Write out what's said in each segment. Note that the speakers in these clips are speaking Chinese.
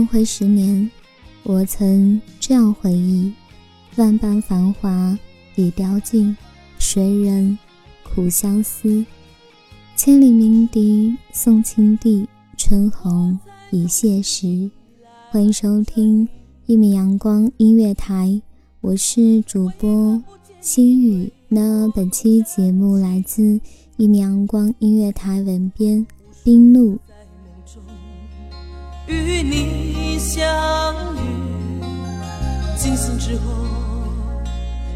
梦回十年，我曾这样回忆：万般繁华已凋尽，谁人苦相思？千里鸣笛送青帝，春红已谢时。欢迎收听一米阳光音乐台，我是主播心雨。那本期节目来自一米阳光音乐台文编冰露。与你相遇，惊醒之后，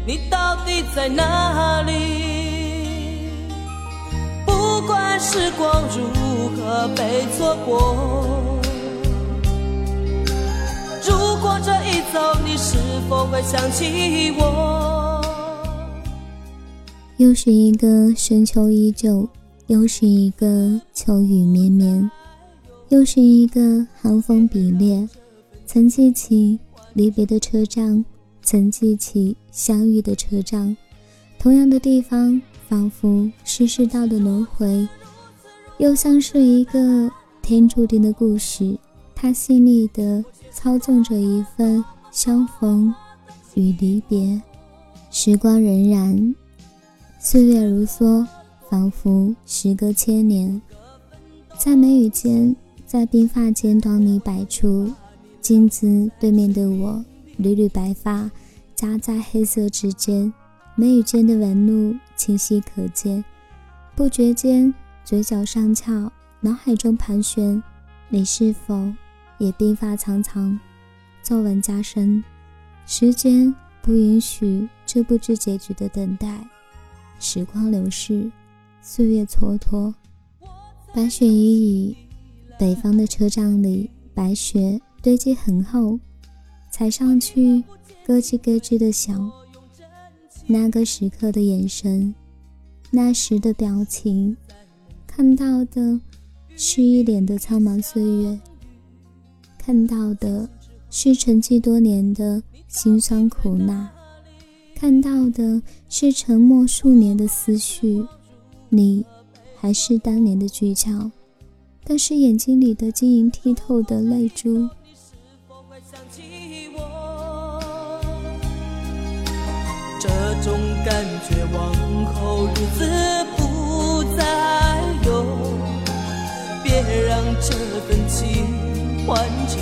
你到底在哪里？不管时光如何被错过，如果这一走，你是否会想起我？又是一个深秋依旧，又是一个秋雨绵绵，又是一个寒风凛冽。曾记起离别的车站，曾记起相遇的车站，同样的地方，仿佛是世道的轮回，又像是一个天注定的故事。它细腻地操纵着一份相逢与离别。时光荏苒。岁月如梭，仿佛时隔千年。在眉宇间，在鬓发间，端倪百出。镜子对面的我，缕缕白发夹在黑色之间，眉宇间的纹路清晰可见。不觉间，嘴角上翘，脑海中盘旋：你是否也鬓发苍苍，皱纹加深？时间不允许这不知结局的等待。时光流逝，岁月蹉跎，白雪依依。北方的车站里，白雪堆积很厚，踩上去咯吱咯吱的响。那个时刻的眼神，那时的表情，看到的是一脸的苍茫岁月，看到的是沉寂多年的辛酸苦辣。看到的是沉默数年的思绪，你还是当年的倔强，但是眼睛里的晶莹剔透的泪珠。这种感觉往后日子不再有，别让这份情换成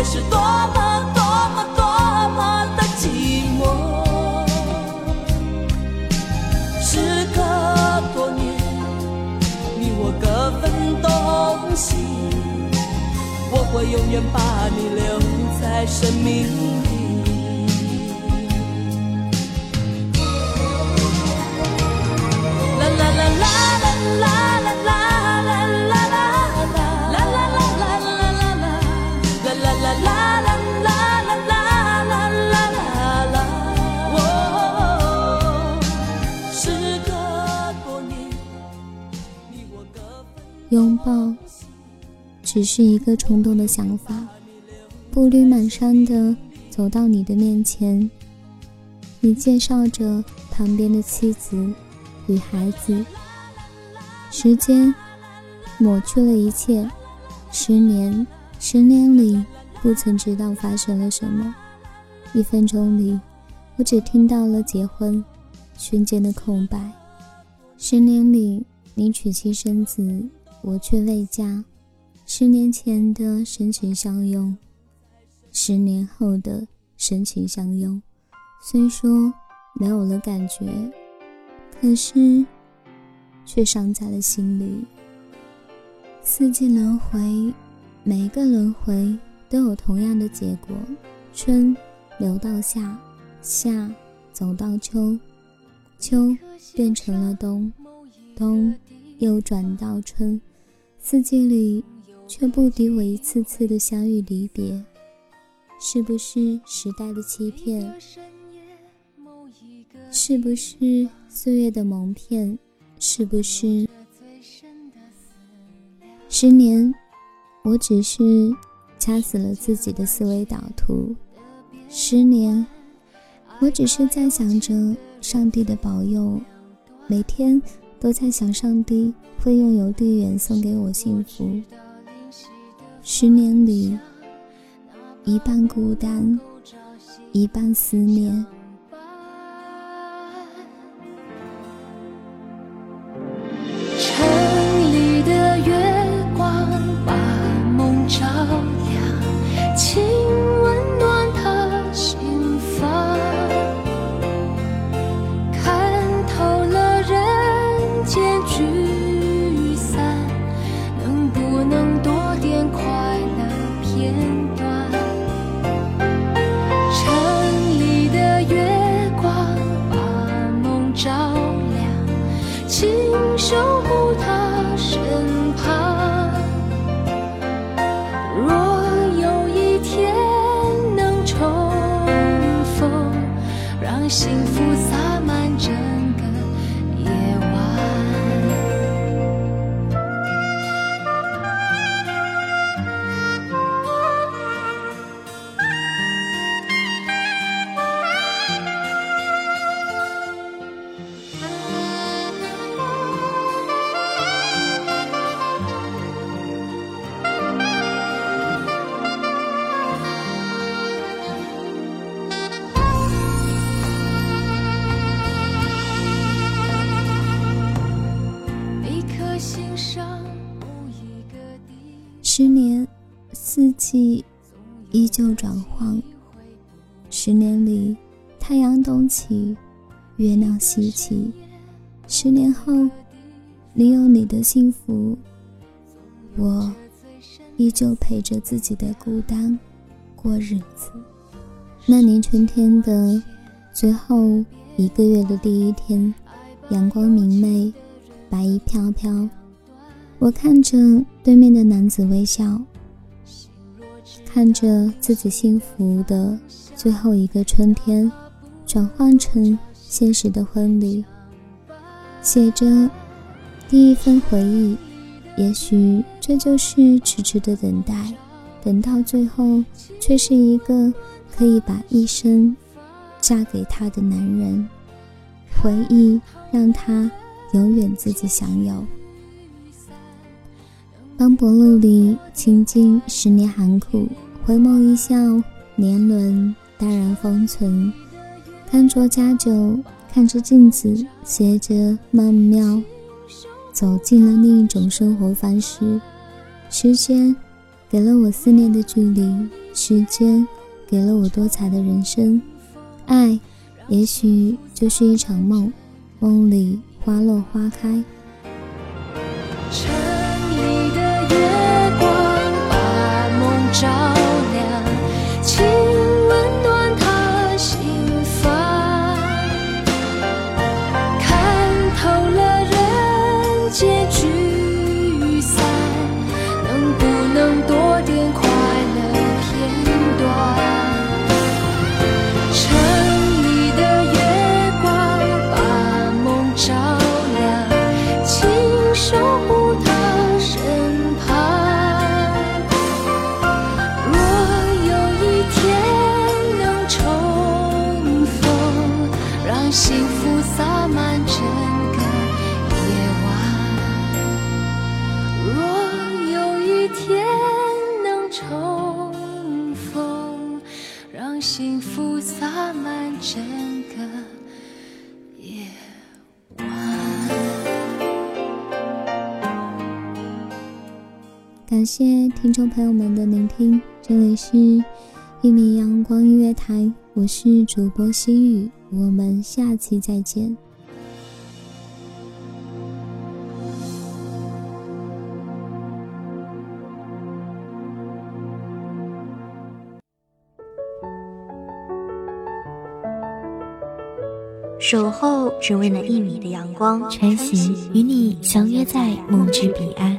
我是多么多么多么的寂寞。时隔多年你我各分东西我会永远把你留在生命里啦啦啦啦啦啦。抱只是一个冲动的想法。步履蹒跚的走到你的面前，你介绍着旁边的妻子与孩子。时间抹去了一切，十年，十年里不曾知道发生了什么。一分钟里，我只听到了结婚瞬间的空白。十年里，你娶妻生子，我却未嫁。十年前的深情相拥。十年后的深情相拥，虽说没有了感觉，可是却伤在了心里。四季轮回，每个轮回都有同样的结果：春流到夏，夏走到秋，秋变成了冬，冬又转到春。四季里，却不敌我一次次的相遇离别。是不是时代的欺骗？是不是岁月的蒙骗？是不是十年，我只是掐死了自己的思维导图？十年，我只是在想着上帝的保佑，每天都在想上帝会用邮递员送给我幸福。十年里。一半孤单，一半思念。幸福转换。十年里，太阳东起，月亮西起。十年后，你有你的幸福，我依旧陪着自己的孤单过日子。那年春天的最后一个月的第一天，阳光明媚，白衣飘飘。我看着对面的男子微笑，看着自己幸福的最后一个春天转换成现实的婚礼，写着第一份回忆。也许这就是迟迟的等待，等到最后却是一个可以把一生嫁给他的男人。回忆让他永远自己享有。当薄露里倾尽十年寒苦，回眸一笑，年轮淡然封存。看着佳酒，看着镜子，携着曼妙，走进了另一种生活方式。时间给了我思念的距离，时间给了我多彩的人生。爱，也许就是一场梦，梦里花落花开。守感谢听众朋友们的聆听，这里是《一米阳光音乐台》，我是主播心雨，我们下期再见。守候只为那一米的阳光，穿行与你相约在梦之彼岸。